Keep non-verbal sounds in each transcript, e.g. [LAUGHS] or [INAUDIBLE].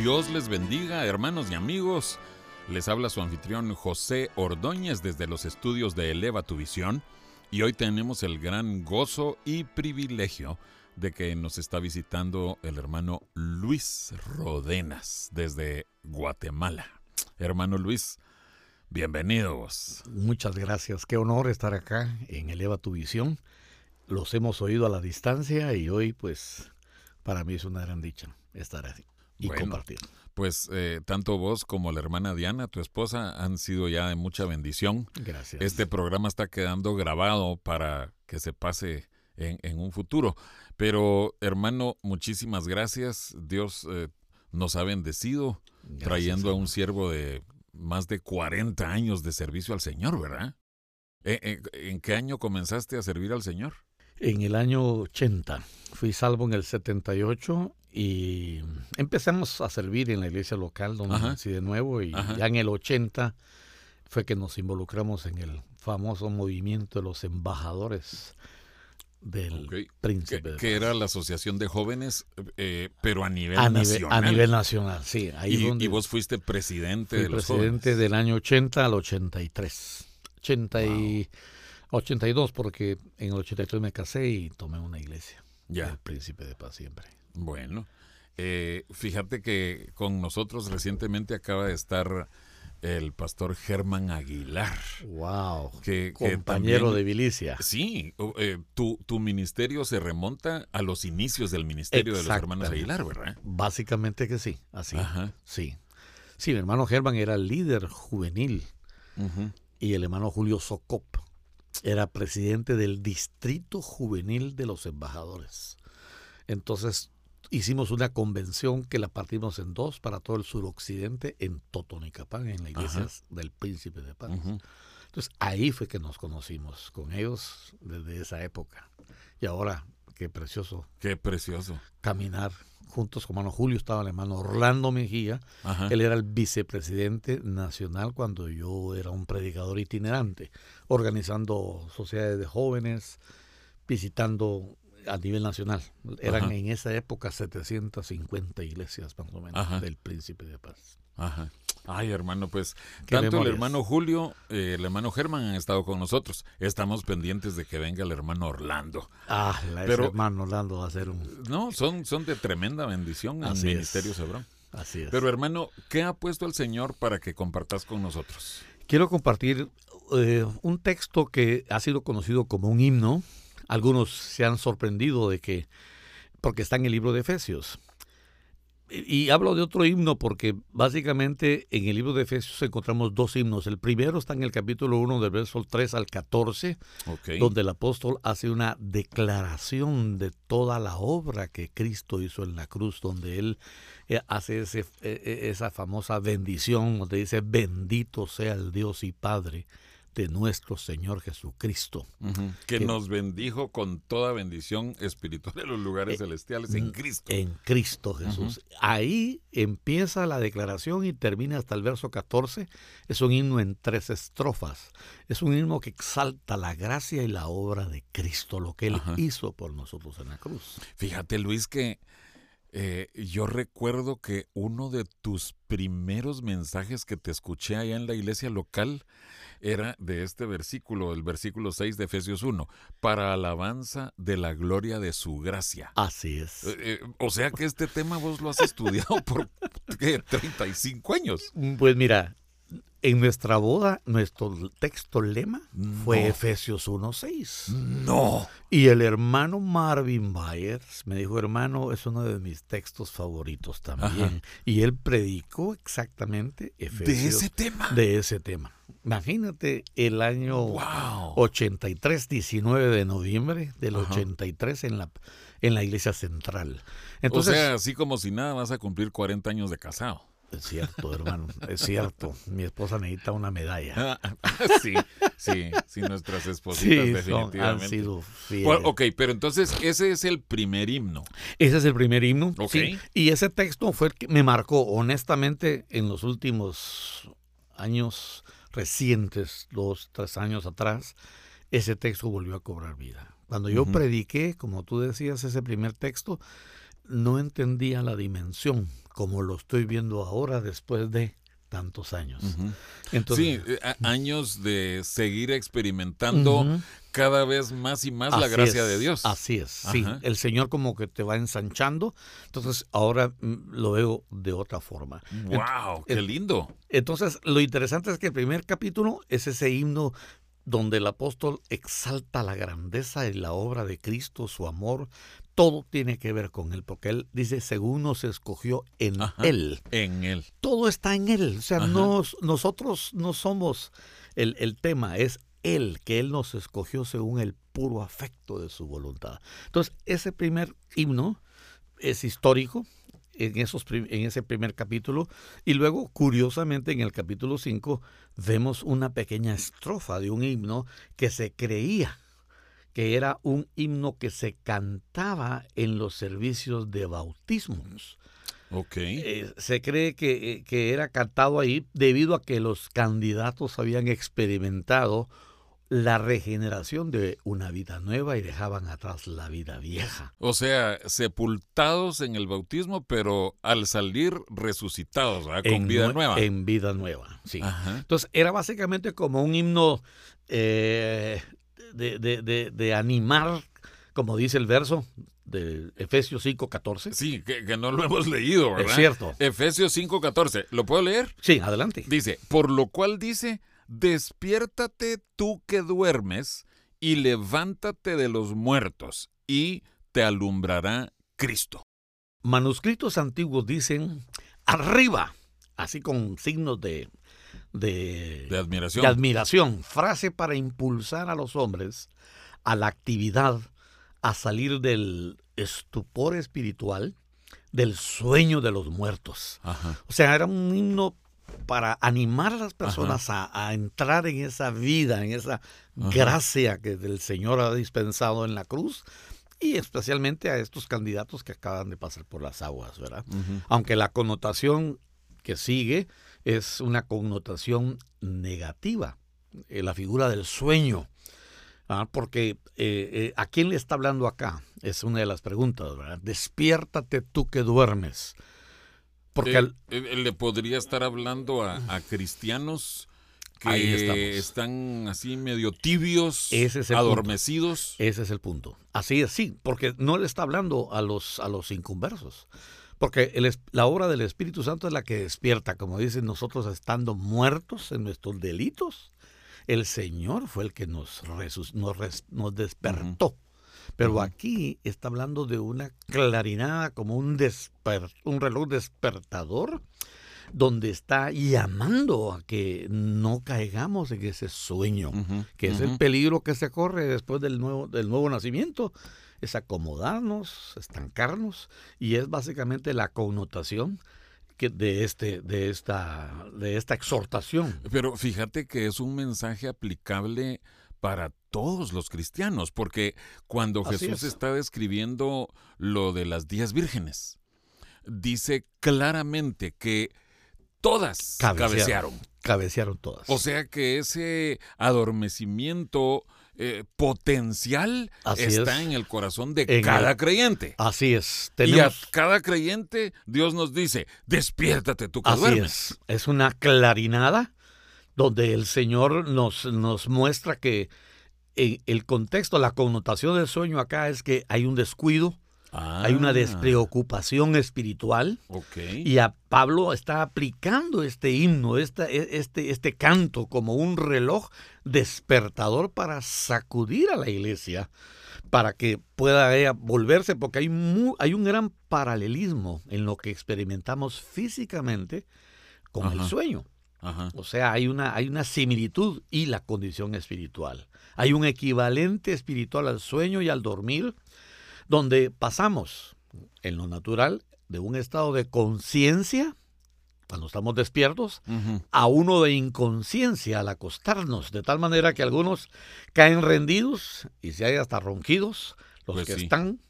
Dios les bendiga, hermanos y amigos. Les habla su anfitrión José Ordóñez desde los estudios de Eleva tu Visión y hoy tenemos el gran gozo y privilegio de que nos está visitando el hermano Luis Rodenas desde Guatemala. Hermano Luis, bienvenidos. Muchas gracias, qué honor estar acá en Eleva tu Visión. Los hemos oído a la distancia y hoy pues para mí es una gran dicha estar aquí y compartir. Pues eh, tanto vos como la hermana Diana, tu esposa, han sido ya de mucha bendición. Gracias. Este programa está quedando grabado para que se pase en, un futuro. Pero hermano, muchísimas gracias. Dios eh, nos ha bendecido trayendo a un siervo de más de 40 años de servicio al Señor, ¿verdad? Eh, ¿En qué año comenzaste a servir al Señor? En el año 80. Fui salvo en el 78 y empezamos a servir en la iglesia local donde nací de nuevo y ya en el 80 fue que nos involucramos en el famoso movimiento de los embajadores del príncipe. Que, era la asociación de jóvenes, eh, pero a nivel nacional. a nivel nacional, sí. Ahí y, vos fuiste presidente de los presidente del año 80 al 83. 80 y 82 porque en el 83 me casé y tomé una iglesia. Ya. El príncipe de paz siempre. Bueno, eh, fíjate que con nosotros recientemente acaba de estar el pastor Germán Aguilar. ¡Wow! compañero de Vilicia. Sí, eh, tu, tu, ministerio se remonta a los inicios del ministerio de los hermanos Aguilar, ¿verdad? Básicamente que sí, así. Ajá. Sí. Sí, mi hermano Germán era líder juvenil y el hermano Julio Socop era presidente del distrito juvenil de los embajadores. Entonces hicimos una convención que la partimos en dos para todo el suroccidente en Totonicapán, en la iglesia del Príncipe de Paz. Entonces ahí fue que nos conocimos con ellos desde esa época. Y ahora, qué precioso. Qué precioso. Caminar juntos con hermano Julio, estaba el hermano Orlando Mejía. Él era el vicepresidente nacional cuando yo era un predicador itinerante, organizando sociedades de jóvenes, visitando a nivel nacional. Eran en esa época 750 iglesias más o menos del Príncipe de Paz. Ajá. Ay, hermano, pues tanto el hermano Julio, eh, el hermano Germán han estado con nosotros. Estamos pendientes de que venga el hermano Orlando. Ah, la Pero, hermano Orlando va a ser un... No, son, son de tremenda bendición en Ministerio Sebrón. Así es. Pero hermano, ¿qué ha puesto el Señor para que compartas con nosotros? Quiero compartir eh, un texto que ha sido conocido como un himno algunos se han sorprendido de que, porque está en el libro de Efesios. Y hablo de otro himno porque básicamente en el libro de Efesios encontramos dos himnos. El primero está en el capítulo 1 del verso 3 al 14, donde el apóstol hace una declaración de toda la obra que Cristo hizo en la cruz, donde él eh, hace ese, eh, eh, esa famosa bendición, donde dice, bendito sea el Dios y Padre de nuestro Señor Jesucristo. que, nos bendijo con toda bendición espiritual en los lugares eh, celestiales en Cristo. En Cristo Jesús. Ahí empieza la declaración y termina hasta el verso 14. Es un himno en tres estrofas. Es un himno que exalta la gracia y la obra de Cristo, lo que Él hizo por nosotros en la cruz. Fíjate Luis que eh, yo recuerdo que uno de tus primeros mensajes que te escuché allá en la iglesia local era de este versículo, el versículo 6 de Efesios 1, para alabanza de la gloria de su gracia. Así es. Eh, eh, o sea que este tema vos lo has estudiado por ¿qué, 35 años. Pues mira, en nuestra boda, nuestro texto lema fue Efesios 1.6. No. Y el hermano Marvin Byers me dijo, hermano, es uno de mis textos favoritos también. Y él predicó exactamente Efesios. De ese tema. De ese tema. Imagínate el año Wow. 83, 19 de noviembre del Ajá. 83 en la, en la iglesia central. o Entonces, sea, así como si nada vas a cumplir 40 años de casado. Es cierto, hermano, es cierto. Mi esposa necesita una medalla. [LAUGHS] sí, sí, sí, nuestras espositas Sí, son- han definitivamente. sido fieles. Ok, pero entonces ese es el primer himno. Ese es el primer himno. Ok. sí. Y ese texto fue el que me marcó, honestamente, en los últimos años recientes, dos, tres años atrás, ese texto volvió a cobrar vida. Cuando yo prediqué, como tú decías, ese primer texto, no entendía la dimensión como lo estoy viendo ahora después de tantos años. Entonces, sí, eh, años de seguir experimentando cada vez más y más la gracia es, de Dios. Así es, sí. El Señor como que te va ensanchando. Entonces ahora mm, lo veo de otra forma. ¡Wow! ¡Qué lindo! Entonces lo interesante es que el primer capítulo es ese himno donde el apóstol exalta la grandeza y la obra de Cristo, su amor. Todo tiene que ver con Él, porque Él dice, según nos escogió en Ajá. Él. En él. Todo está en Él. O sea, nos- nosotros no somos el, el tema, es Él, que Él nos escogió según el puro afecto de su voluntad. Entonces, ese primer himno es histórico en, esos, en ese primer capítulo. Y luego, curiosamente, en el capítulo 5 vemos una pequeña estrofa de un himno que se creía que era un himno que se cantaba en los servicios de bautismos. Ok. Eh, se cree que, eh, que era cantado ahí debido a que los candidatos habían experimentado la regeneración de una vida nueva y dejaban atrás la vida vieja. O sea, sepultados en el bautismo, pero al salir resucitados, ¿verdad? Con En vida nue- nueva. En vida nueva, sí. Ajá. Entonces era básicamente como un himno eh, de, de- de- de animar, como dice el verso de Efesios 5.14. Sí, que, que no lo hemos leído, ¿verdad? Es cierto. Efesios 5:14. ¿Lo puedo leer? Sí, adelante. Dice, por lo cual dice, despiértate tú que duermes y levántate de los muertos y te alumbrará Cristo. Manuscritos antiguos dicen arriba, así con signos de, de, De admiración. de admiración, frase para impulsar a los hombres a la actividad, a salir del estupor espiritual, del sueño de los muertos. Ajá. O sea, era un himno para animar a las personas a, a entrar en esa vida, en esa gracia que el Señor ha dispensado en la cruz y especialmente a estos candidatos que acaban de pasar por las aguas, ¿verdad? Aunque la connotación que sigue es una connotación negativa, eh, la figura del sueño. Ah, porque eh, eh, ¿a quién le está hablando acá? Es una de las preguntas, ¿verdad? Despiértate tú que duermes. Porque al- le podría estar hablando a, a cristianos que están así medio tibios, Ese es el adormecidos. Ese es el punto. Así es, sí, porque no le está hablando a los, a los inconversos. Porque el la obra del Espíritu Santo es la que despierta, como dicen nosotros, estando muertos en nuestros delitos. El Señor fue el que nos, resus- nos, res- nos despertó. Pero aquí está hablando de una clarinada como un, desper- un reloj despertador donde está llamando a que no caigamos en ese sueño que es el peligro que se corre después del nuevo, del nuevo nacimiento, es acomodarnos, estancarnos, y es básicamente la connotación que de, este, de, esta, de esta exhortación. Pero fíjate que es un mensaje aplicable para todos los cristianos, porque cuando Así Jesús es. está describiendo lo de las diez vírgenes, dice claramente que todas Cabecearon. cabecearon. Cabecearon todas. O sea que ese adormecimiento eh, potencial Así está es. en el corazón de En cada el- creyente. Así es. Y a cada creyente Dios nos dice, despiértate tú que así duermes. es. Es una clarinada donde el Señor nos, nos muestra que en el contexto, la connotación del sueño acá es que hay un descuido, hay una Ah, despreocupación espiritual. Ok. Y a Pablo está aplicando este himno, esta- e- este, este canto como un reloj despertador para sacudir a la iglesia, para que pueda ella volverse, porque hay, hay un gran paralelismo en lo que experimentamos físicamente con el Ajá. sueño. O sea, hay una, hay una similitud y la condición espiritual. Hay un equivalente espiritual al sueño y al dormir, donde pasamos en lo natural de un estado de conciencia, cuando estamos despiertos, a uno de inconsciencia al acostarnos, de tal manera que algunos caen rendidos y se hay hasta ronquidos, los pues que están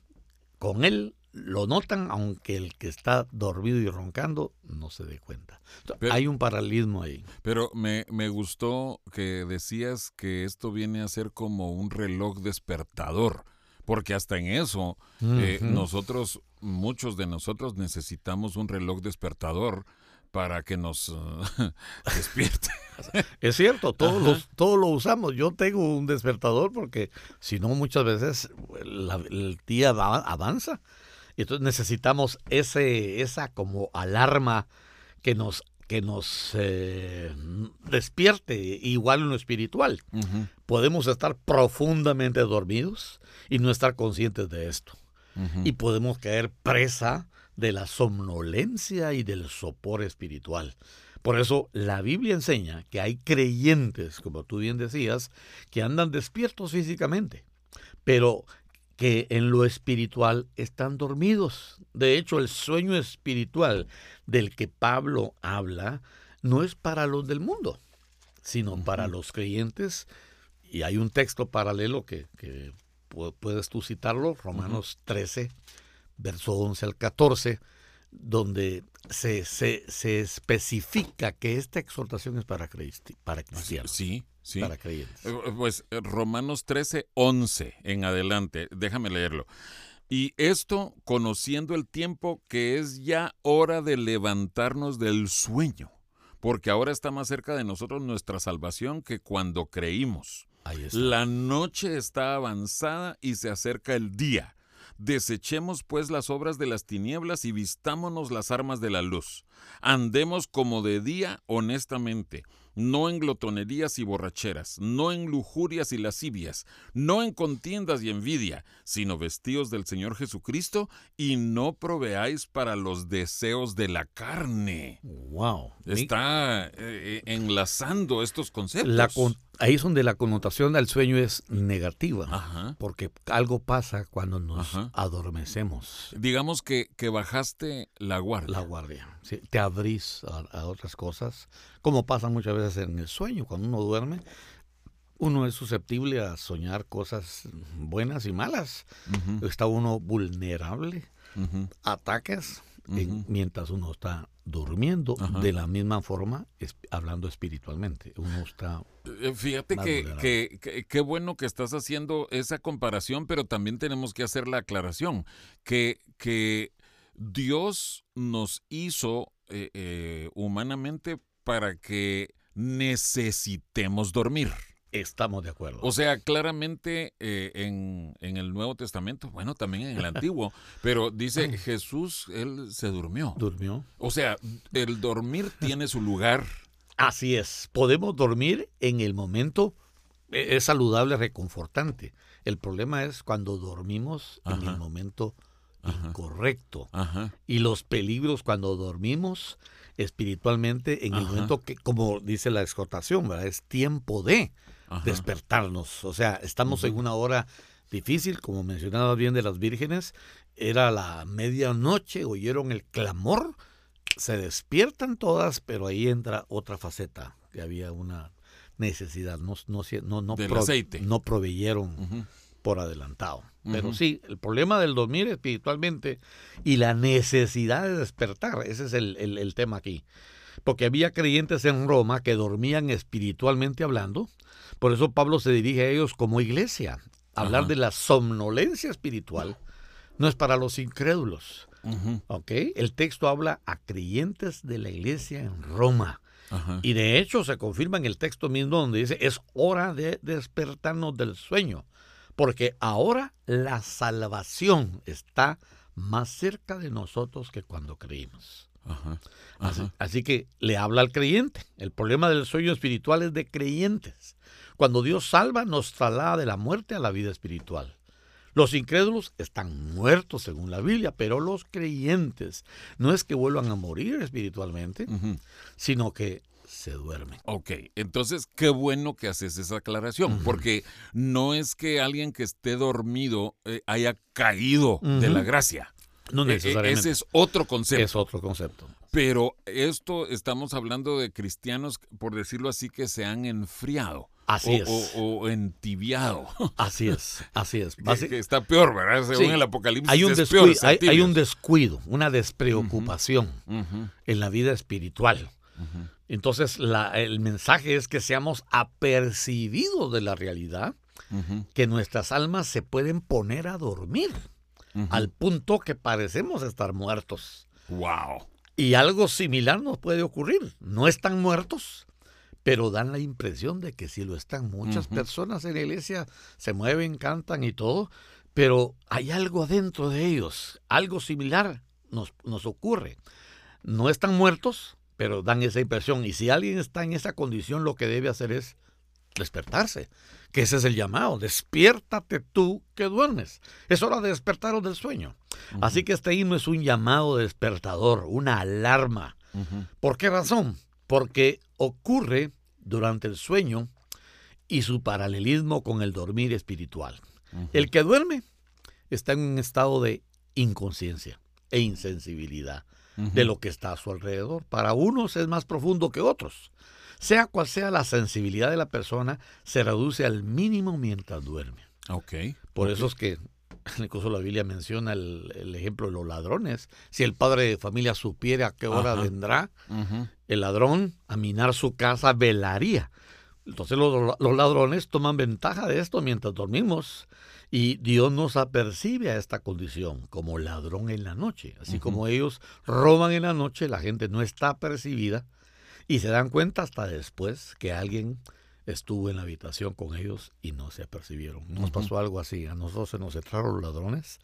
con él lo notan, aunque el que está dormido y roncando no se dé cuenta. hay un paralelismo ahí. Pero me, me, gustó que decías que esto viene a ser como un reloj despertador, porque hasta en eso eh, nosotros, muchos de nosotros necesitamos un reloj despertador para que nos [LAUGHS] despierte. [LAUGHS] Es cierto, todos, los, todos lo usamos. Yo tengo un despertador porque si no muchas veces el día avanza. Y entonces necesitamos ese, esa como alarma que nos, que nos eh, despierte, igual en lo espiritual. Podemos estar profundamente dormidos y no estar conscientes de esto. Y podemos caer presa de la somnolencia y del sopor espiritual. Por eso la Biblia enseña que hay creyentes, como tú bien decías, que andan despiertos físicamente, pero que en lo espiritual están dormidos. De hecho, el sueño espiritual del que Pablo habla no es para los del mundo, sino para los creyentes. Y hay un texto paralelo que, puedes tú citarlo, Romanos 13, verso 11 al 14, donde se, se, especifica que esta exhortación es para, para cristianos. Sí, sí. Para creyentes. Eh, pues eh, Romanos 13, 11 en adelante, déjame leerlo. Y esto conociendo el tiempo que es ya hora de levantarnos del sueño, porque ahora está más cerca de nosotros nuestra salvación que cuando creímos. La noche está avanzada y se acerca el día. Desechemos pues las obras de las tinieblas y vistámonos las armas de la luz. Andemos como de día honestamente, no en glotonerías y borracheras, no en lujurias y lascivias, no en contiendas y envidia, sino vestidos del Señor Jesucristo y no proveáis para los deseos de la carne. Wow. Está eh, eh, enlazando estos conceptos. ahí es donde la connotación del sueño es negativa, porque algo pasa cuando nos adormecemos. Digamos que, que bajaste la guardia. La guardia. Te abrís a otras cosas como pasa muchas veces en el sueño, cuando uno duerme, uno es susceptible a soñar cosas buenas y malas. Está uno vulnerable a ataques mientras uno está durmiendo de la misma forma, hablando espiritualmente. Uno está. Eh, fíjate que qué bueno que estás haciendo esa comparación, pero también tenemos que hacer la aclaración que, que Dios nos hizo eh, eh, humanamente para que necesitemos dormir. Estamos de acuerdo. O sea, claramente eh, en, el Nuevo Testamento, bueno, también en el Antiguo, pero dice Jesús, él se durmió. Durmió. O sea, el dormir tiene su lugar. Así es, podemos dormir en el momento, es saludable, reconfortante. El problema es cuando dormimos en el momento incorrecto. Y los peligros cuando dormimos espiritualmente en el momento que, como dice la exhortación, ¿verdad? es tiempo de despertarnos. O sea, estamos en una hora difícil, como mencionaba bien de las vírgenes, era la medianoche, oyeron el clamor, se despiertan todas, pero ahí entra otra faceta, que había una necesidad, no, no, no, no, no proveyeron por adelantado. Pero sí, el problema del dormir espiritualmente y la necesidad de despertar, ese es el, tema aquí. Porque había creyentes en Roma que dormían espiritualmente hablando, por eso Pablo se dirige a ellos como iglesia. Hablar de la somnolencia espiritual no es para los incrédulos. El texto habla a creyentes de la iglesia en Roma. Y de hecho se confirma en el texto mismo donde dice, es hora de despertarnos del sueño porque ahora la salvación está más cerca de nosotros que cuando creímos. Así, que le habla al creyente. El problema del sueño espiritual es de creyentes. Cuando Dios salva, nos traslada de la muerte a la vida espiritual. Los incrédulos están muertos según la Biblia, pero los creyentes no es que vuelvan a morir espiritualmente, sino que se duermen. Ok, entonces qué bueno que haces esa aclaración, porque no es que alguien que esté dormido eh, haya caído de la gracia. No E- e- necesariamente. Ese es otro concepto. es otro concepto. Pero esto estamos hablando de cristianos, por decirlo así, que se han enfriado. Así o, es. o- o entibiado. [LAUGHS] Así es, así es. que, Basi- que está peor, ¿verdad? Según Sí. el Apocalipsis. hay, un descuido, hay, hay un descuido, una despreocupación en la vida espiritual. Entonces, la- el mensaje es que seamos apercibidos de la realidad, que nuestras almas se pueden poner a dormir, al punto que parecemos estar muertos. Wow. Y algo similar nos puede ocurrir. No están muertos, pero dan la impresión de que sí lo están. Muchas personas en la iglesia se mueven, cantan y todo, pero hay algo adentro de ellos. Algo similar nos, nos ocurre. No están muertos, pero dan esa impresión. Y si alguien está en esa condición, lo que debe hacer es despertarse. Que ese es el llamado. Despiértate tú que duermes. Es hora de despertaros del sueño. Así que este himno es un llamado despertador, una alarma. ¿Por qué razón? Porque ocurre durante el sueño y su paralelismo con el dormir espiritual. El que duerme está en un estado de inconsciencia e insensibilidad de lo que está a su alrededor. Para unos es más profundo que otros. Sea cual sea la sensibilidad de la persona, se reduce al mínimo mientras duerme. Ok. Por eso es que [LAUGHS] incluso la Biblia menciona el, el ejemplo de los ladrones. Si el padre de familia supiera a qué hora Ajá. vendrá, el ladrón a minar su casa velaría. Entonces los, los ladrones toman ventaja de esto mientras dormimos y Dios nos apercibe a esta condición como ladrón en la noche. Así como ellos roban en la noche, la gente no está apercibida y se dan cuenta hasta después que alguien estuvo en la habitación con ellos y no se apercibieron. Nos pasó algo así. A nosotros se nos entraron los ladrones.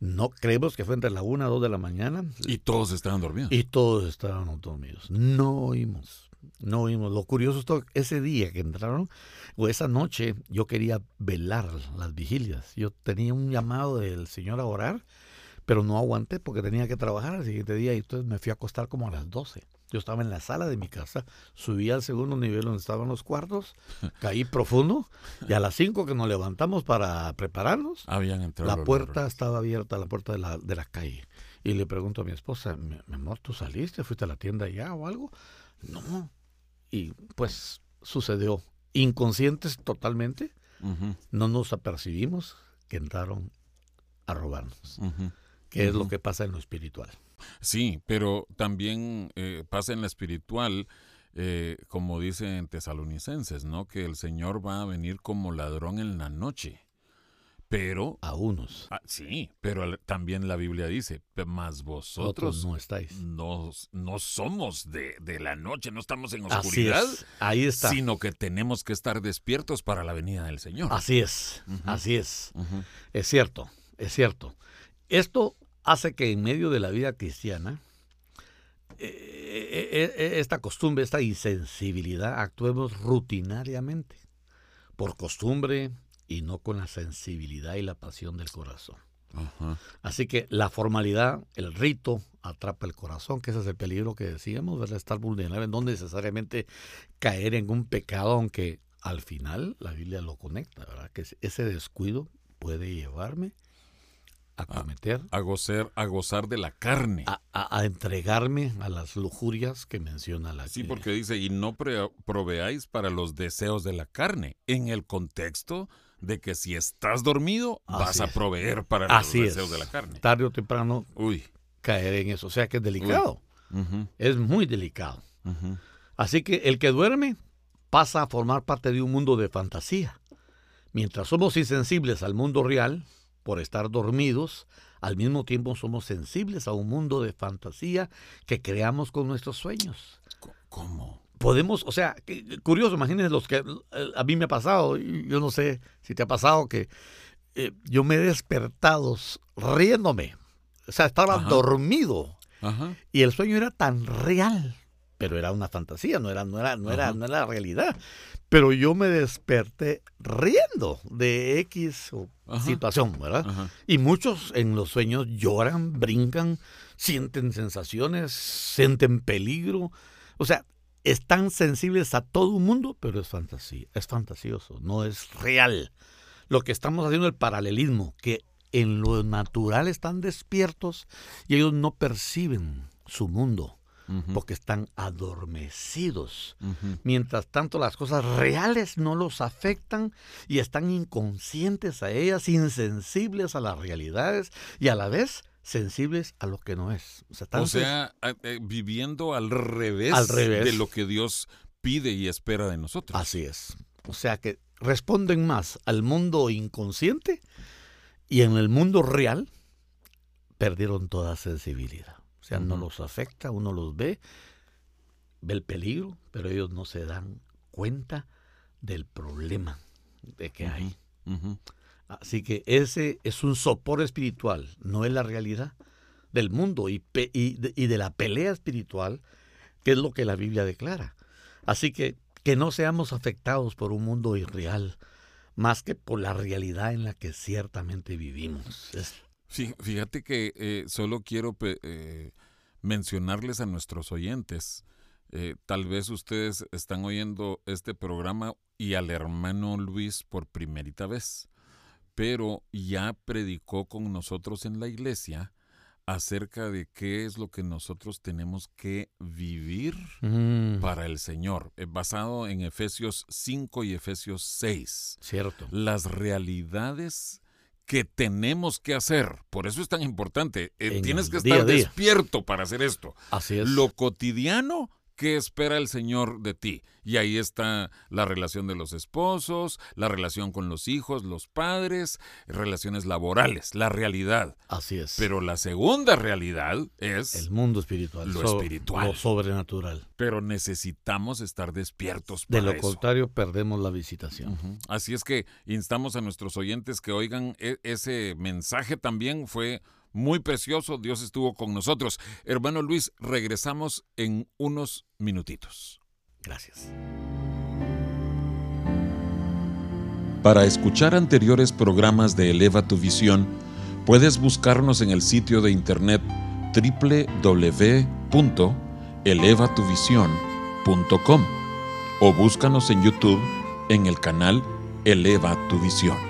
No creemos que fue entre la una dos de la mañana. Y todos estaban dormidos. Y todos estábamos dormidos. No oímos. No oímos. Lo curioso es que ese día que entraron, o esa noche, yo quería velar las vigilias. Yo tenía un llamado del Señor a orar, pero no aguanté porque tenía que trabajar al siguiente día y entonces me fui a acostar como a las 12. Yo estaba en la sala de mi casa, subí al segundo nivel donde estaban los cuartos, caí profundo y a las 5 que nos levantamos para prepararnos, Habían entrado. la puerta estaba abierta, la puerta de la, de la calle. Y le pregunto a mi esposa, mi, amor, ¿tú saliste? ¿Fuiste a la tienda ya o algo? No. Y pues sucedió. Inconscientes totalmente, no nos apercibimos que entraron a robarnos. Que es lo que pasa en lo espiritual. Sí, pero también eh, pasa en la espiritual, eh, como dice en Tesalonicenses, ¿no? Que el Señor va a venir como ladrón en la noche. Pero, A unos. ah, sí, pero también la Biblia dice, "Pe- más vosotros Otros no estáis. no, no somos de, de la noche, no estamos en Así oscuridad, es. Ahí está. sino que tenemos que estar despiertos para la venida del Señor. Así es. Así es. Es cierto. Es cierto. Esto hace que en medio de la vida cristiana, eh, eh, eh, esta costumbre, esta insensibilidad, actuemos rutinariamente, por costumbre y no con la sensibilidad y la pasión del corazón. ajá. Así que la formalidad, el rito, atrapa el corazón, que ese es el peligro que decíamos, ¿verdad? Estar vulnerable, no necesariamente caer en un pecado, aunque al final la Biblia lo conecta, ¿verdad? Que ese descuido puede llevarme a cometer, A, gozar, a gozar de la carne. a, a- a entregarme a las lujurias que menciona la Sí, porque dice, y no pre- proveáis para los deseos de la carne, en el contexto de que si estás dormido, vas a proveer para Así los es. deseos de la carne. Tarde o temprano Uy. caer en eso, o sea que es delicado, es muy delicado. Así que el que duerme pasa a formar parte de un mundo de fantasía. Mientras somos insensibles al mundo real, por estar dormidos, al mismo tiempo somos sensibles a un mundo de fantasía que creamos con nuestros sueños. ¿Cómo? Podemos, o sea, curioso, imagínense los que eh, a mí me ha pasado, yo no sé si te ha pasado que eh, yo me he despertado riéndome. O sea, estaba Ajá. dormido Ajá. y el sueño era tan real, pero era una fantasía, no era, no era, no era, no era realidad. Pero yo me desperté riendo de X Ajá. situación, ¿verdad? Ajá. Y muchos en los sueños lloran, brincan, sienten sensaciones, sienten peligro. O sea, están sensibles a todo un mundo, pero es fantasía, es fantasioso, no es real. Lo que estamos haciendo es el paralelismo, que en lo natural están despiertos y ellos no perciben su mundo porque están adormecidos. Mientras tanto, las cosas reales no los afectan y están inconscientes a ellas, insensibles a las realidades y a la vez sensibles a lo que no es. O sea, eh, viviendo al revés, al revés de lo que Dios pide y espera de nosotros. Así es. O sea que responden más al mundo inconsciente y en el mundo real perdieron toda sensibilidad. O sea, no los afecta, uno los ve, ve el peligro, pero ellos no se dan cuenta del problema de que hay. Así que ese es un sopor espiritual, no es la realidad del mundo y, y, de, la pelea espiritual, que es lo que la Biblia declara. Así que que no seamos afectados por un mundo irreal, más que por la realidad en la que ciertamente vivimos. Fíjate que eh, solo quiero eh, mencionarles a nuestros oyentes, eh, tal vez ustedes están oyendo este programa y al hermano Luis por primerita vez, pero ya predicó con nosotros en la iglesia acerca de qué es lo que nosotros tenemos que vivir mm. para el Señor, basado en Efesios 5 y Efesios 6. Cierto. Las realidades que tenemos que hacer. Por eso es tan importante. Eh, tienes que estar despierto para hacer esto. Así es. Lo cotidiano ¿Qué espera el Señor de ti? Y ahí está la relación de los esposos, la relación con los hijos, los padres, relaciones laborales, la realidad. Así es. Pero la segunda realidad es... El mundo espiritual. Lo espiritual. Lo sobrenatural. Pero necesitamos estar despiertos para De lo contrario, perdemos la visitación. Así es que instamos a nuestros oyentes que oigan e-, ese mensaje también fue muy precioso. Dios estuvo con nosotros. Hermano Luis, regresamos en unos minutitos. Gracias. Para escuchar anteriores programas de Eleva tu Visión, puedes buscarnos en el sitio de internet www.elevatuvision.com o búscanos en YouTube en el canal Eleva tu Visión.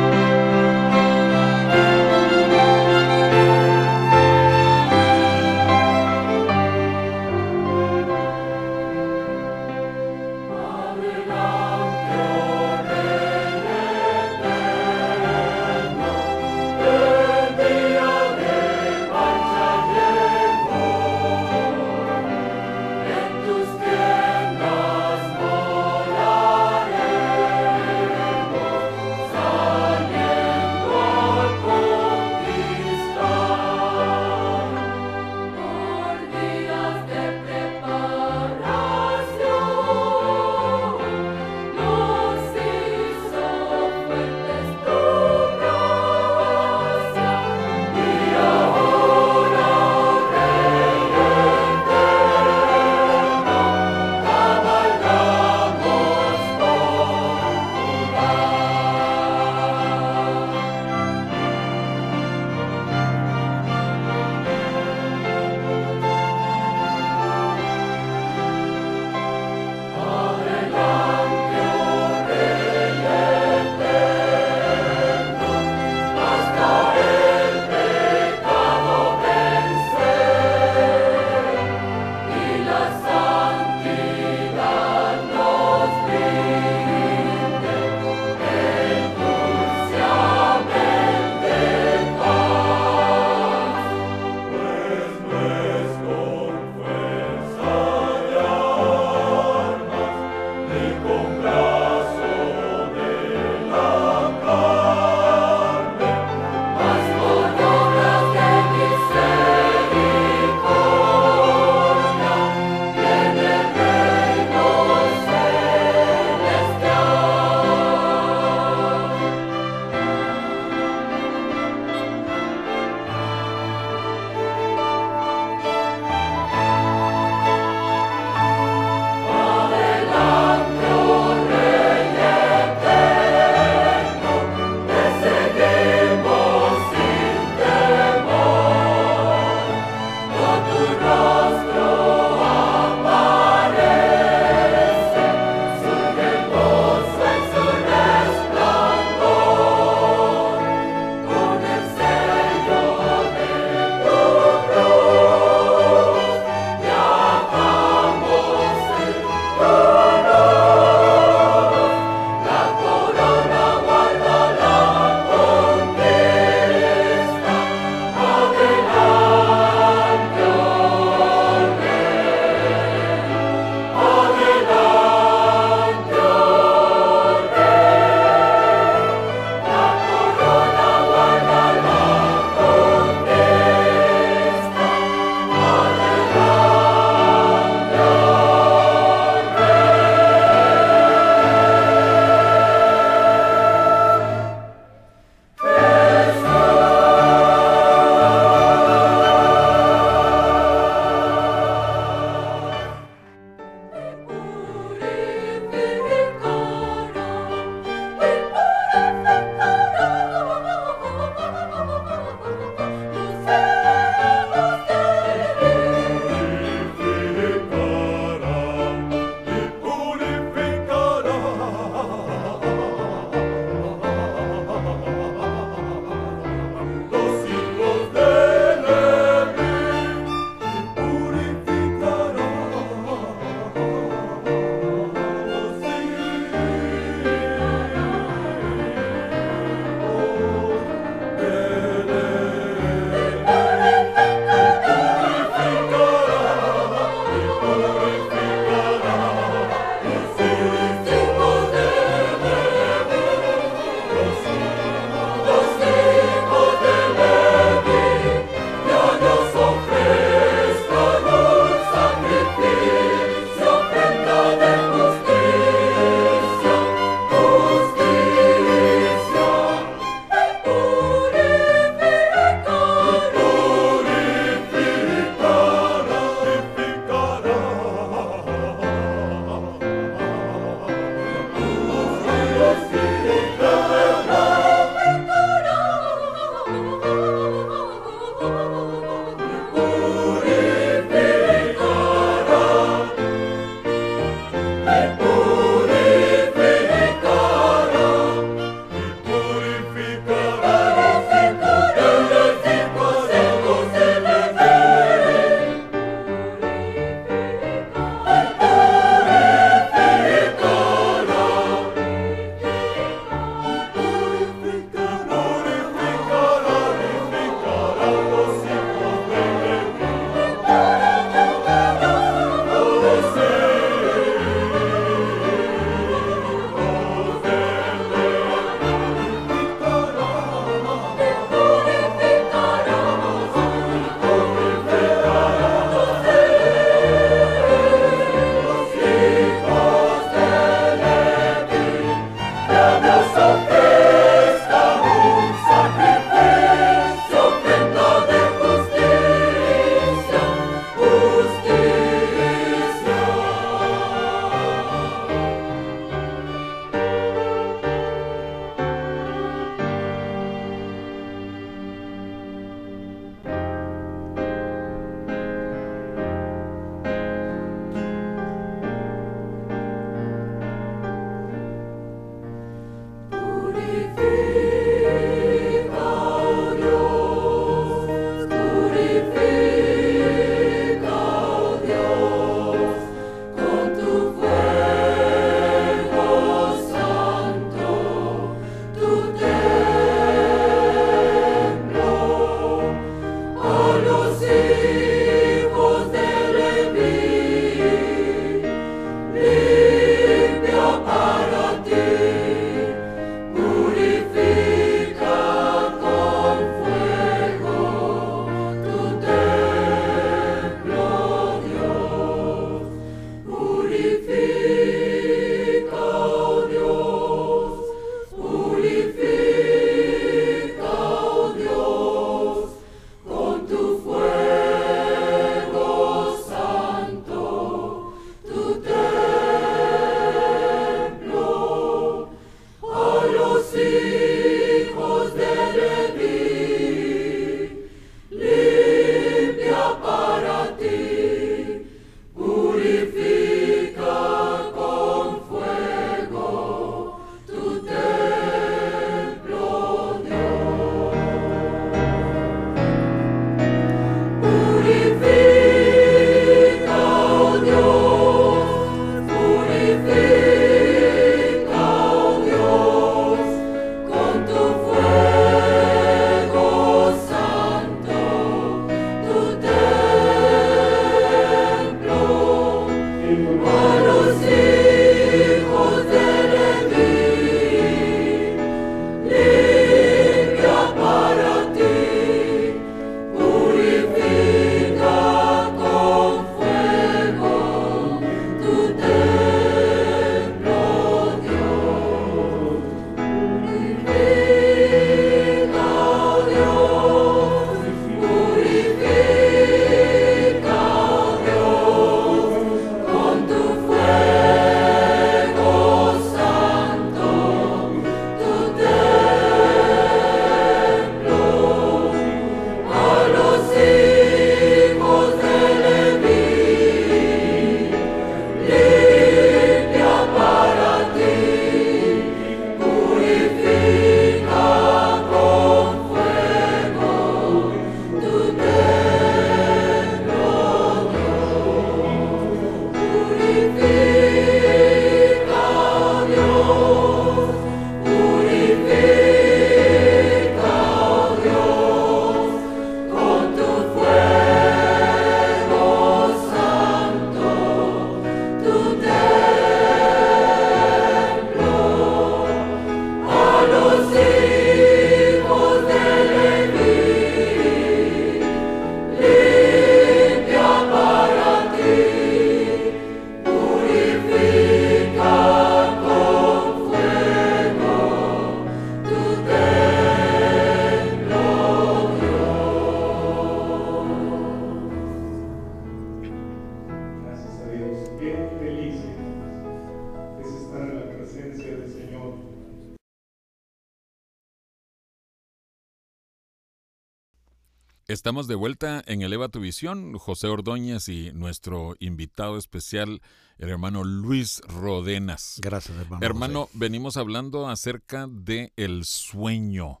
Estamos de vuelta en Eleva tu Visión, José Ordóñez y nuestro invitado especial, el hermano Luis Rodenas. Gracias, hermano. Hermano, venimos hablando acerca de el sueño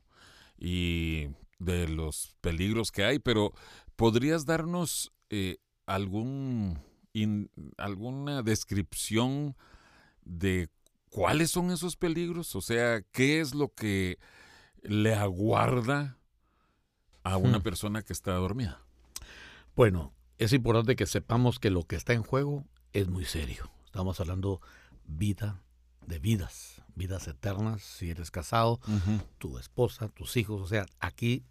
y de los peligros que hay, pero ¿podrías darnos eh, algún alguna descripción de cuáles son esos peligros? O sea, ¿qué es lo que le aguarda a una hmm. persona que está dormida? Bueno, es importante que sepamos que lo que está en juego es muy serio. Estamos hablando vida de vidas, vidas eternas, si eres casado, tu esposa, tus hijos, o sea, aquí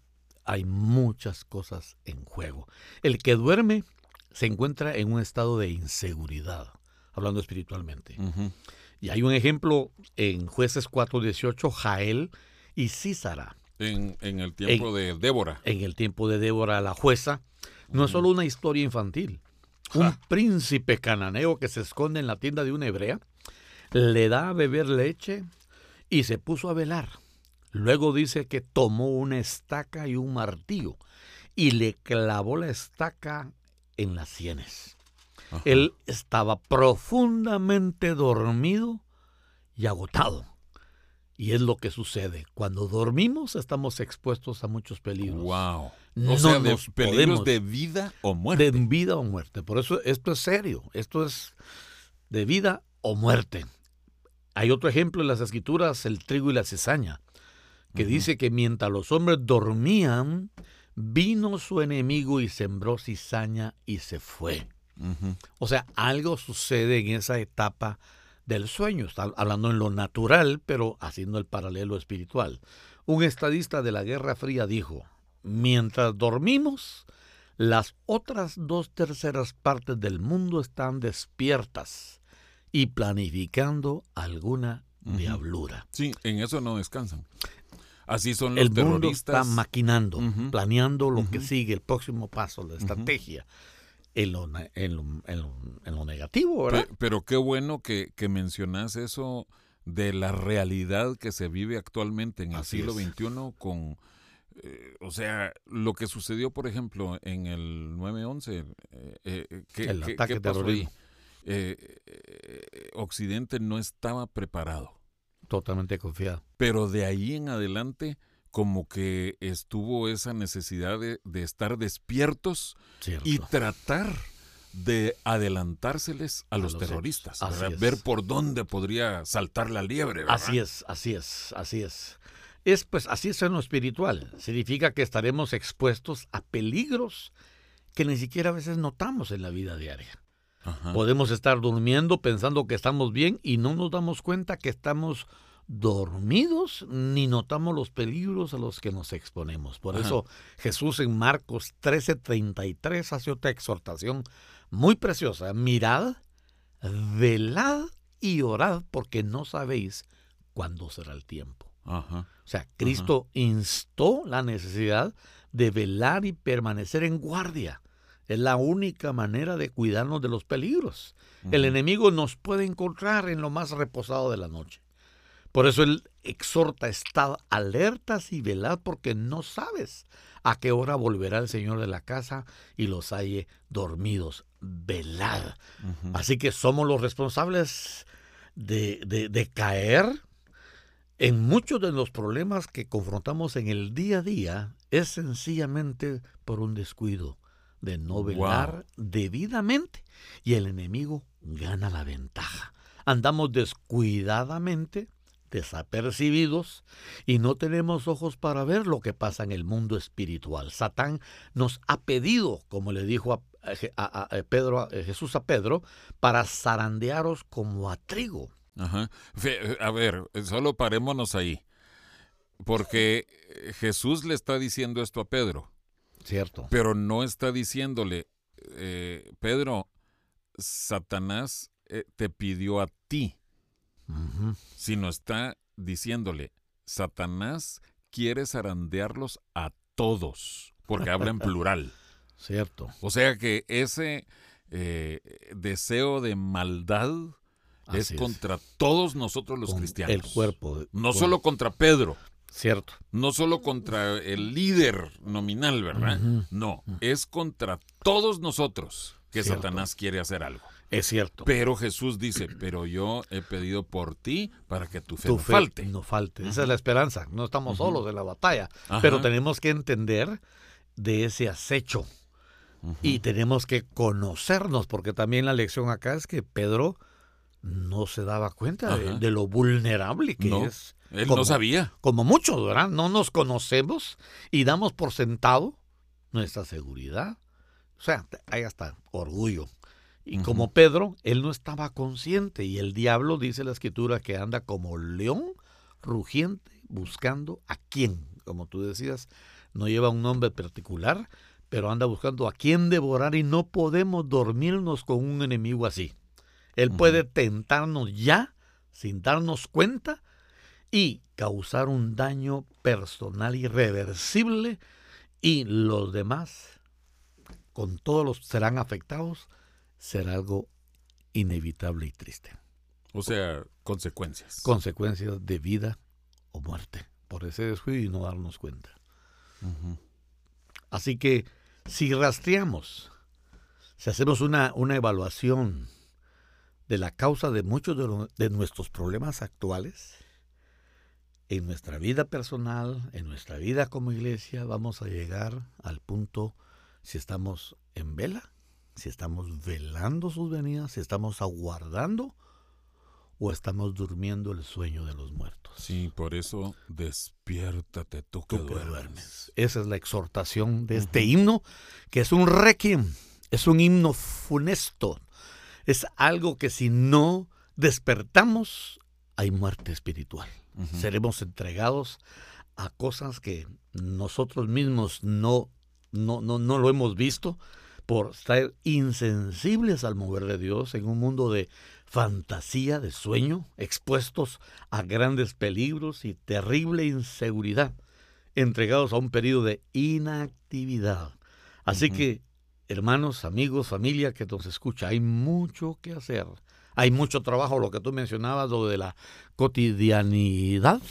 hay muchas cosas en juego. El que duerme se encuentra en un estado de inseguridad, hablando espiritualmente. Y hay un ejemplo en jueces 4.18, Jael y Císara. En, el tiempo de Débora. En el tiempo de Débora, la jueza. No es solo una historia infantil. Un príncipe cananeo que se esconde en la tienda de una hebrea le da a beber leche y se puso a velar. Luego dice que tomó una estaca y un martillo y le clavó la estaca en las sienes. Él estaba profundamente dormido y agotado. Y es lo que sucede. Cuando dormimos estamos expuestos a muchos peligros. Wow. No sea, de peligros de vida o muerte. De vida o muerte. Por eso esto es serio. Esto es de vida o muerte. Hay otro ejemplo en las escrituras, el trigo y la cizaña, que dice que mientras los hombres dormían, vino su enemigo y sembró cizaña y se fue. O sea, algo sucede en esa etapa del sueño. Está hablando en lo natural, pero haciendo el paralelo espiritual. Un estadista de la Guerra Fría dijo, mientras dormimos, las otras dos terceras partes del mundo están despiertas y planificando alguna diablura. Sí, en eso no descansan. Así son los el mundo está maquinando, planeando lo que sigue, el próximo paso, la estrategia en lo, en negativo, ¿verdad? Pero, qué bueno que, que mencionas eso de la realidad que se vive actualmente en el siglo XXI con, eh, o sea, lo que sucedió, por ejemplo, en el 9-11, eh, eh, ¿qué, el ataque pasó ahí? Occidente no estaba preparado. Totalmente confiado. Pero de ahí en adelante como que estuvo esa necesidad de, estar despiertos y tratar de adelantárseles a, los, terroristas, ver por dónde podría saltar la liebre. Así es, así es, así es. Es pues así es en lo espiritual. Significa que estaremos expuestos a peligros que ni siquiera a veces notamos en la vida diaria. Podemos estar durmiendo pensando que estamos bien y no nos damos cuenta que estamos dormidos ni notamos los peligros a los que nos exponemos. Por eso Jesús en Marcos 13:33 hace otra exhortación muy preciosa. Mirad, velad y orad porque no sabéis cuándo será el tiempo. O sea, Cristo instó la necesidad de velar y permanecer en guardia. Es la única manera de cuidarnos de los peligros. El enemigo nos puede encontrar en lo más reposado de la noche. Por eso él exhorta, estad alertas y velad porque no sabes a qué hora volverá el Señor de la casa y los halle dormidos. Velad. Así que somos los responsables de, de caer en muchos de los problemas que confrontamos en el día a día. Es sencillamente por un descuido de no velar debidamente y el enemigo gana la ventaja. Andamos descuidadamente desapercibidos y no tenemos ojos para ver lo que pasa en el mundo espiritual. Satán nos ha pedido, como le dijo a, Pedro, Jesús a Pedro, para zarandearos como a trigo. A ver, solo parémonos ahí. Porque Jesús le está diciendo esto a Pedro. Cierto. Pero no está diciéndole, eh, Pedro, Satanás eh, te pidió a ti sino está diciéndole, Satanás quiere zarandearlos a todos, porque habla en plural. [LAUGHS] Cierto. O sea que ese eh, deseo de maldad es contra todos nosotros los cristianos. El cuerpo. No solo contra Pedro, Cierto. No solo contra el líder nominal, ¿verdad? No, es contra todos nosotros que Satanás quiere hacer algo. Es cierto. Pero Jesús dice, pero yo he pedido por ti para que tu fe no falte. No falte. Esa es la esperanza. No estamos solos en la batalla. Pero tenemos que entender de ese acecho. Y tenemos que conocernos, porque también la lección acá es que Pedro no se daba cuenta de, lo vulnerable que es. Él no sabía. Como muchos, ¿verdad? No nos conocemos y damos por sentado nuestra seguridad. O sea, hay hasta orgullo. Y como Pedro, él no estaba consciente y el diablo dice la escritura que anda como león rugiente buscando a quién. Como tú decías, no lleva un nombre particular, pero anda buscando a quién devorar y no podemos dormirnos con un enemigo así. Él puede tentarnos ya, sin darnos cuenta, y causar un daño personal irreversible y los demás, con todos los serán afectados, será algo inevitable y triste. O sea, consecuencias. Consecuencias de vida o muerte por ese descuido y no darnos cuenta. Así que si rastreamos, si hacemos una, una evaluación de la causa de muchos de, nuestros problemas actuales, en nuestra vida personal, en nuestra vida como iglesia, vamos a llegar al punto si estamos en vela, si estamos velando sus venidas, si estamos aguardando o estamos durmiendo el sueño de los muertos. Sí, por eso despiértate tú que, duermes. Esa es la exhortación de este himno, que es un requiem, es un himno funesto, es algo que si no despertamos, hay muerte espiritual. Seremos entregados a cosas que nosotros mismos no, no, no, no lo hemos visto por estar insensibles al mover de Dios en un mundo de fantasía, de sueño, expuestos a grandes peligros y terrible inseguridad, entregados a un periodo de inactividad. Así que hermanos, amigos, familia que nos escucha, hay mucho que hacer. Hay mucho trabajo, lo que tú mencionabas, lo de la cotidianidad,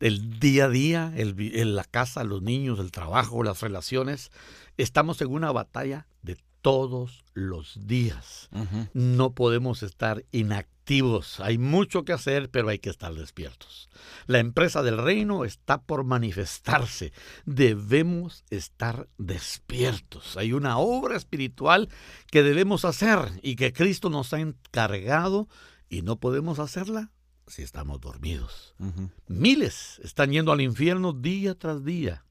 el día a día, el, la casa, los niños, el trabajo, las relaciones. Estamos en una batalla de todos los días. No podemos estar inactivos. Hay mucho que hacer, pero hay que estar despiertos. La empresa del reino está por manifestarse. Debemos estar despiertos. Hay una obra espiritual que debemos hacer y que Cristo nos ha encargado y no podemos hacerla si estamos dormidos. Miles están yendo al infierno día tras día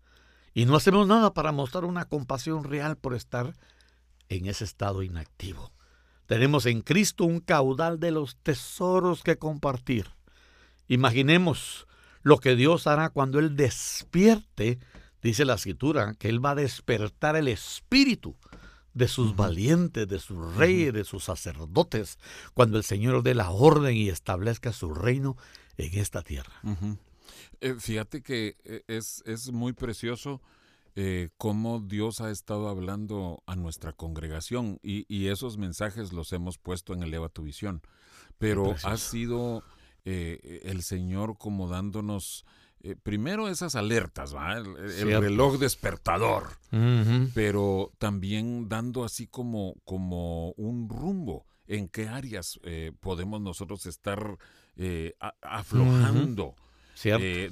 y no hacemos nada para mostrar una compasión real por estar en ese estado inactivo. Tenemos en Cristo un caudal de los tesoros que compartir. Imaginemos lo que Dios hará cuando Él despierte, dice la escritura, que Él va a despertar el espíritu de sus valientes, de sus reyes, de sus sacerdotes, cuando el Señor dé la orden y establezca su reino en esta tierra. Eh, fíjate que eh, es, es muy precioso eh, cómo Dios ha estado hablando a nuestra congregación y, esos mensajes los hemos puesto en Eleva tu Visión. Pero ha sido eh, el Señor como dándonos eh, primero esas alertas, El, reloj despertador, pero también dando así como, como un rumbo en qué áreas podemos nosotros estar aflojando. Eh,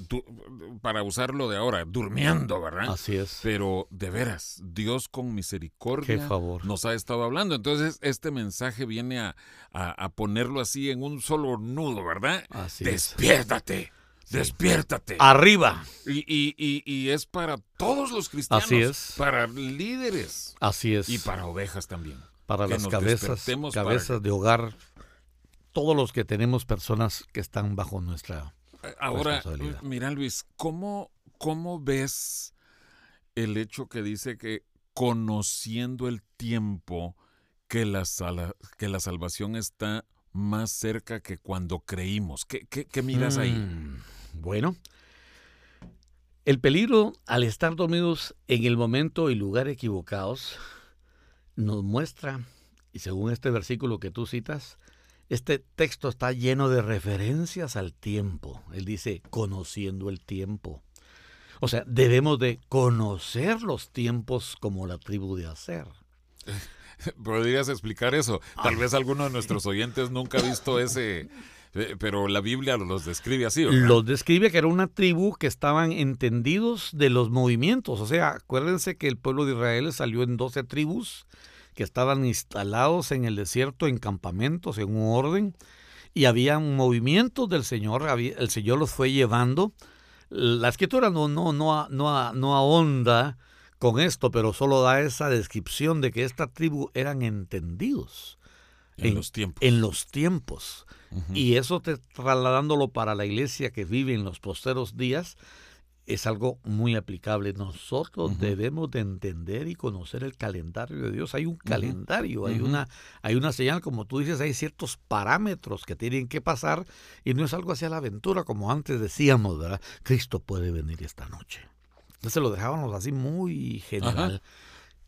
para usarlo de ahora, durmiendo, ¿verdad? Así es. Pero de veras, Dios con misericordia nos ha estado hablando. Entonces, este mensaje viene a, ponerlo así en un solo nudo, ¿verdad? Así Despiértate. Despiértate. Arriba. Y, es para todos los cristianos. Así es. Para líderes. Así es. Y para ovejas también. Para las cabezas, cabezas de hogar. Todos los que tenemos personas que están bajo nuestra Ahora, mira Luis, ¿cómo, ¿cómo ves el hecho que dice que conociendo el tiempo que la, que la salvación está más cerca que cuando creímos? ¿Qué, qué, miras ahí? Mm, bueno, el peligro al estar dormidos en el momento y lugar equivocados nos muestra, y según este versículo que tú citas, este texto está lleno de referencias al tiempo. Él dice, conociendo el tiempo. O sea, debemos de conocer los tiempos como la tribu de hacer. [LAUGHS] ¿Podrías explicar eso? Tal vez alguno de nuestros oyentes nunca ha visto ese, eh, pero la Biblia los describe así. ¿verdad? Los describe que era una tribu que estaban entendidos de los movimientos. O sea, acuérdense que el pueblo de Israel salió en 12 tribus que estaban instalados en el desierto en campamentos, en un orden, y había movimientos del Señor, el Señor los fue llevando. La escritura no, no, no, no, no ahonda con esto, pero solo da esa descripción de que esta tribu eran entendidos en, en los tiempos. En los tiempos. Uh -huh. Y eso te, trasladándolo para la iglesia que vive en los posteros días, es algo muy aplicable. Nosotros uh -huh. debemos de entender y conocer el calendario de Dios. Hay un calendario, uh -huh. hay, una, hay una señal, como tú dices, hay ciertos parámetros que tienen que pasar y no es algo hacia la aventura, como antes decíamos, ¿verdad? Cristo puede venir esta noche. Entonces lo dejábamos así muy general. Ajá.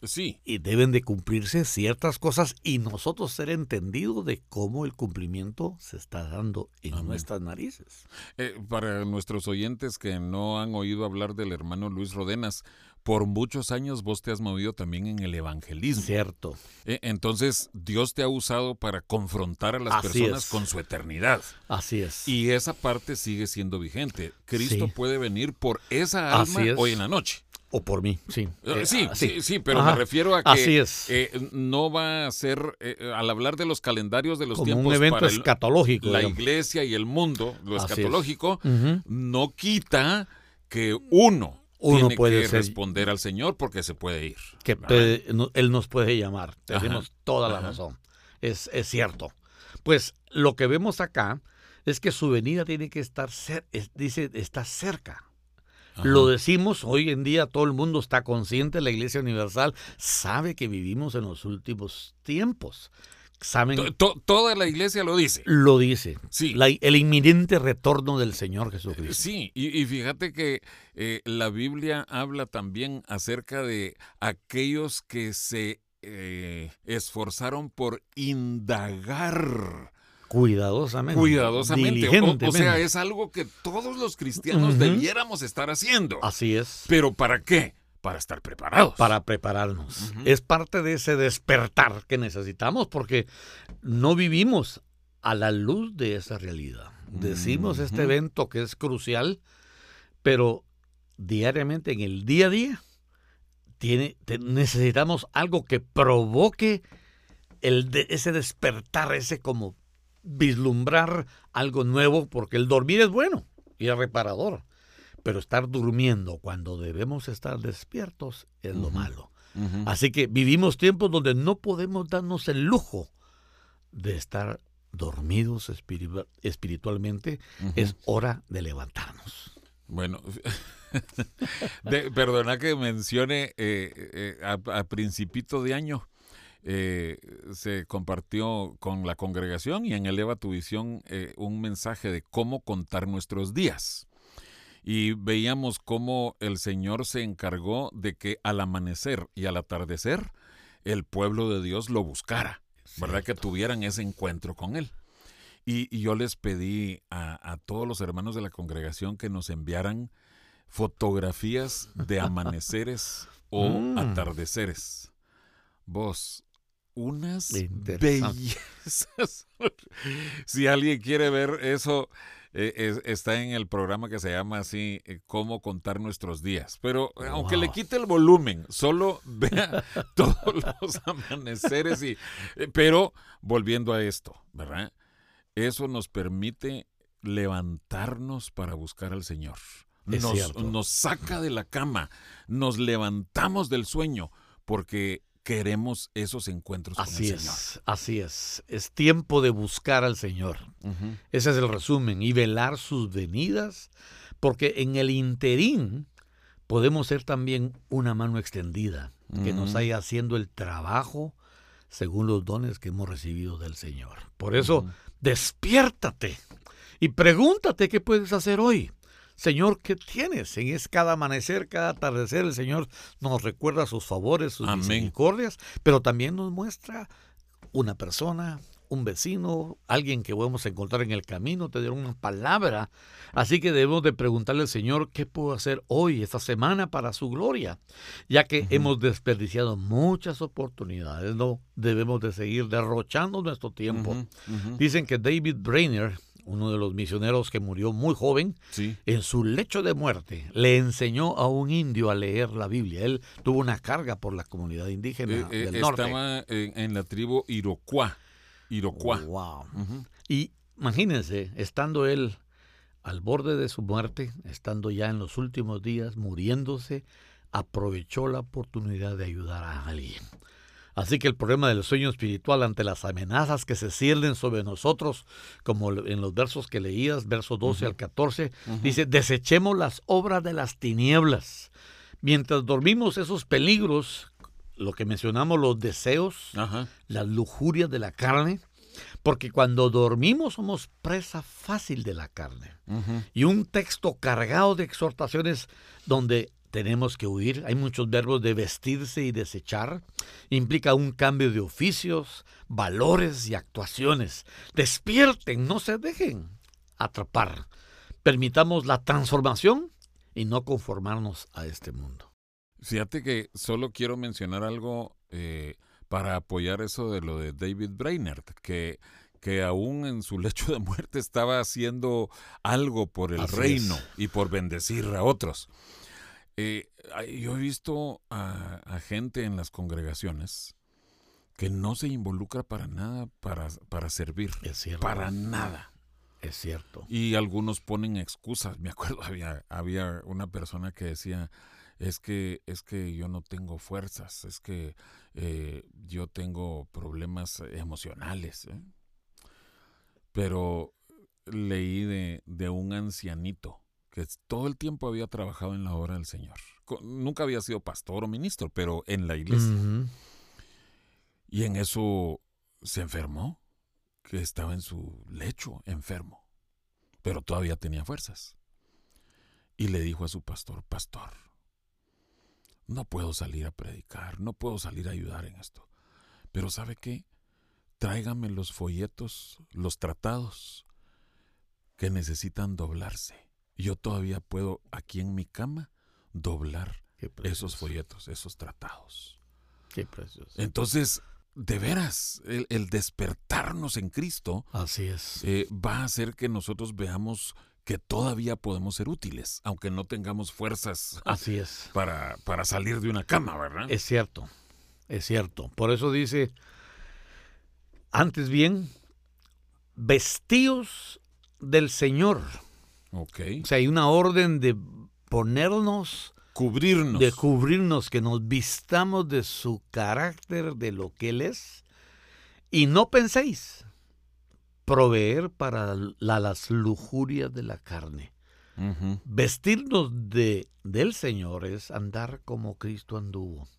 Sí. Y deben de cumplirse ciertas cosas y nosotros ser entendidos de cómo el cumplimiento se está dando en Amén. nuestras narices. Eh, para nuestros oyentes que no han oído hablar del hermano Luis Rodenas, por muchos años vos te has movido también en el evangelismo. Cierto. Eh, entonces, Dios te ha usado para confrontar a las Así personas es. con su eternidad. Así es. Y esa parte sigue siendo vigente. Cristo sí. puede venir por esa alma hoy en la noche. O por mí, sí. Eh, sí, sí, sí, sí, pero Ajá. me refiero a que Así es. Eh, no va a ser, eh, al hablar de los calendarios de los Como tiempos un evento para el, escatológico. la digamos. iglesia y el mundo, lo Así es. escatológico, no quita que uno, Uno tiene puede que ser- responder al Señor porque se puede ir. que Él nos puede llamar. Ajá. Tenemos toda la Ajá. razón. Es, es cierto. Pues lo que vemos acá es que su venida tiene que estar, cer- es- dice, está cerca. Ajá. Lo decimos, hoy en día todo el mundo está consciente, la Iglesia Universal sabe que vivimos en los últimos tiempos. Saben, To- to- toda la iglesia lo dice. lo dice. Sí. La- el inminente retorno del Señor Jesucristo. Sí, y, y fíjate que eh, la Biblia habla también acerca de aquellos que se eh, esforzaron por indagar Cuidadosamente. cuidadosamente. O- sea, es algo que todos los cristianos debiéramos estar haciendo. Así es. ¿Pero para qué? Para estar preparados. para prepararnos. Es parte de ese despertar que necesitamos porque no vivimos a la luz de esa realidad. Decimos este evento que es crucial, pero diariamente, en el día a día, tiene, te- necesitamos algo que provoque el de- ese despertar, ese como vislumbrar algo nuevo, porque el dormir es bueno y es reparador, pero estar durmiendo cuando debemos estar despiertos es lo malo. Así que vivimos tiempos donde no podemos darnos el lujo de estar dormidos espiritu- espiritualmente. Es hora de levantarnos. Bueno, [LAUGHS] de- perdona que mencione, eh, eh, a, a principito de año eh, se compartió con la congregación y en Eleva tu Visión eh, un mensaje de cómo contar nuestros días. Y veíamos cómo el Señor se encargó de que al amanecer y al atardecer el pueblo de Dios lo buscara, ¿verdad? Que tuvieran ese encuentro con Él. Y, y yo les pedí a, a todos los hermanos de la congregación que nos enviaran fotografías de amaneceres [LAUGHS] o Mm. atardeceres. Vos, unas bellezas. [LAUGHS] si alguien quiere ver eso, eh, es- está en el programa que se llama así, eh, Cómo contar nuestros días. Pero eh, aunque le quite el volumen, solo [LAUGHS] vea [LAUGHS] todos los amaneceres. Y, eh, pero volviendo a esto, ¿verdad? Eso nos permite levantarnos para buscar al Señor. Nos saca de la cama, nos levantamos del sueño porque queremos esos encuentros Así con el Señor. es, así es. Es tiempo de buscar al Señor. Ese es el resumen. Y velar sus venidas, porque en el interín podemos ser también una mano extendida que nos vaya haciendo el trabajo según los dones que hemos recibido del Señor. Por eso, despiértate y pregúntate qué puedes hacer hoy. Señor, ¿qué tienes? En es cada amanecer, cada atardecer, el Señor nos recuerda sus favores, sus Amén. misericordias, pero también nos muestra una persona, un vecino, alguien que podemos encontrar en el camino, te dieron una palabra. Así que debemos de preguntarle al Señor qué puedo hacer hoy, esta semana, para su gloria, ya que hemos desperdiciado muchas oportunidades. No debemos de seguir derrochando nuestro tiempo. Dicen que David Brainer, uno de los misioneros que murió muy joven, en su lecho de muerte le enseñó a un indio a leer la Biblia. Él tuvo una carga por la comunidad indígena eh, eh, del norte. Estaba en, la tribu Iroquois. Iroquois. Wow. Y imagínense, estando él al borde de su muerte, estando ya en los últimos días, muriéndose, aprovechó la oportunidad de ayudar a alguien. Así que el problema del sueño espiritual ante las amenazas que se ciernen sobre nosotros, como en los versos que leías, versos 12 al 14, dice, desechemos las obras de las tinieblas. Mientras dormimos esos peligros, lo que mencionamos, los deseos, las lujurias de la carne, porque cuando dormimos somos presa fácil de la carne. Y un texto cargado de exhortaciones donde tenemos que huir. Hay muchos verbos de vestirse y desechar. Implica un cambio de oficios, valores y actuaciones. Despierten, no se dejen atrapar. Permitamos la transformación y no conformarnos a este mundo. Fíjate que solo quiero mencionar algo eh, para apoyar eso de lo de David Brainerd, que, que aún en su lecho de muerte estaba haciendo algo por el reino y por bendecir a otros. Eh, yo he visto a, gente en las congregaciones que no se involucra para nada para, para servir. Es cierto. Para nada. Es cierto. Y algunos ponen excusas. Me acuerdo, [LAUGHS] había, había una persona que decía, es que, es que yo no tengo fuerzas, es que eh, yo tengo problemas emocionales. ¿eh? Pero leí de, de un ancianito que todo el tiempo había trabajado en la obra del Señor. Nunca había sido pastor o ministro, pero en la iglesia. Y en eso se enfermó, que estaba en su lecho enfermo, pero todavía tenía fuerzas. Y le dijo a su pastor, pastor, no puedo salir a predicar, no puedo salir a ayudar en esto. Pero ¿sabe qué? Tráigame los folletos, los tratados que necesitan doblarse yo todavía puedo aquí en mi cama doblar esos folletos, esos tratados. Qué precioso. Entonces, de veras, el, despertarnos en Cristo Así es. Eh, va a hacer que nosotros veamos que todavía podemos ser útiles, aunque no tengamos fuerzas [LAUGHS] Así es. Para, para salir de una cama, ¿verdad? Es cierto, es cierto. Por eso dice, antes bien, vestidos del Señor o sea, hay una orden de ponernos, cubrirnos, de cubrirnos, que nos vistamos de su carácter, de lo que Él es. Y no penséis proveer para las lujurias de la carne. Vestirnos de, del Señor es andar como Cristo anduvo,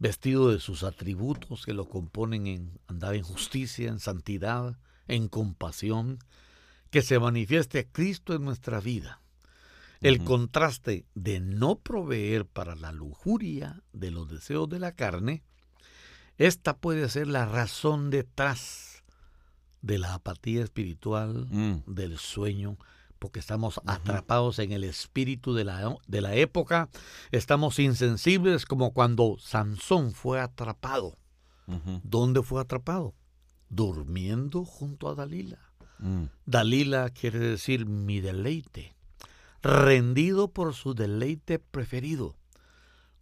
vestido de sus atributos que lo componen en andar en justicia, en santidad, en compasión, que se manifieste Cristo en nuestra vida. El contraste de no proveer para la lujuria de los deseos de la carne, esta puede ser la razón detrás de la apatía espiritual, mm. del sueño, porque estamos atrapados en el espíritu de la, de la época, estamos insensibles como cuando Sansón fue atrapado. ¿Dónde fue atrapado? Durmiendo junto a Dalila. Mm. Dalila quiere decir mi deleite, rendido por su deleite preferido.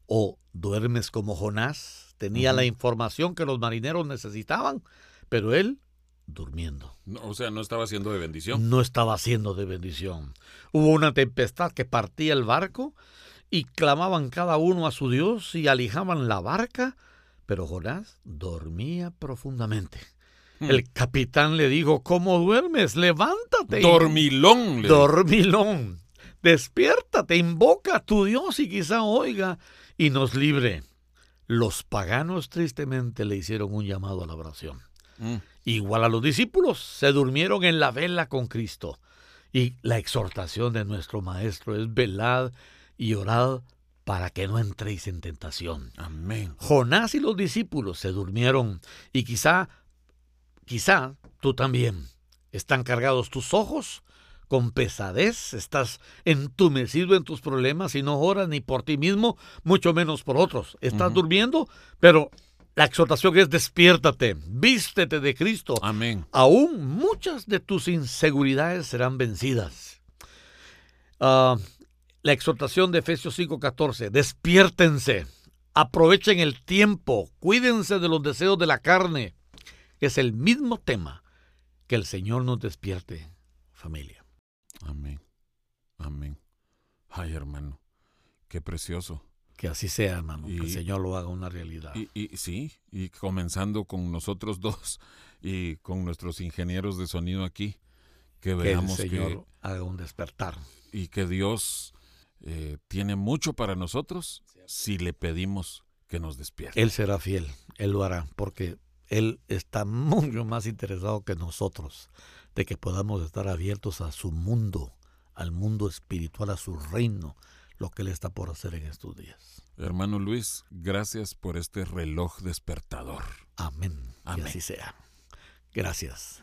O duermes como Jonás, tenía la información que los marineros necesitaban, pero él durmiendo. o sea, no estaba haciendo de bendición. No estaba haciendo de bendición. Hubo una tempestad que partía el barco y clamaban cada uno a su Dios y alijaban la barca, pero Jonás dormía profundamente. Hmm. El capitán le dijo, ¿cómo duermes? Levántate. Dormilón. Dormilón. Despiértate, invoca a tu Dios y quizá oiga y nos libre. Los paganos tristemente le hicieron un llamado a la oración. Hmm. Igual a los discípulos, se durmieron en la vela con Cristo. Y la exhortación de nuestro Maestro es velad y orad para que no entréis en tentación. Amén. Jonás y los discípulos se durmieron y quizá quizá tú también. ¿Están cargados tus ojos? con pesadez, estás entumecido en tus problemas y no oras ni por ti mismo, mucho menos por otros. Estás durmiendo, pero la exhortación es despiértate, vístete de Cristo. Amén. Aún muchas de tus inseguridades serán vencidas. Ah, la exhortación de Efesios 5:14, despiértense, aprovechen el tiempo, cuídense de los deseos de la carne. Es el mismo tema que el Señor nos despierte, familia. Amén. Amén. Ay, hermano, qué precioso. Que así sea, hermano, que el Señor lo haga una realidad. Y, sí, y comenzando con nosotros [LAUGHS] dos y con nuestros ingenieros de sonido aquí, que, veamos que el Señor haga un despertar. Y que Dios eh, tiene mucho para nosotros si le pedimos que nos despierte. Él será fiel, Él lo hará, porque Él está mucho más interesado que nosotros de que podamos estar abiertos a su mundo, al mundo espiritual, a su reino, lo que Él está por hacer en estos días. Hermano Luis, gracias por este reloj despertador. Amén. Amén. así sea. Gracias.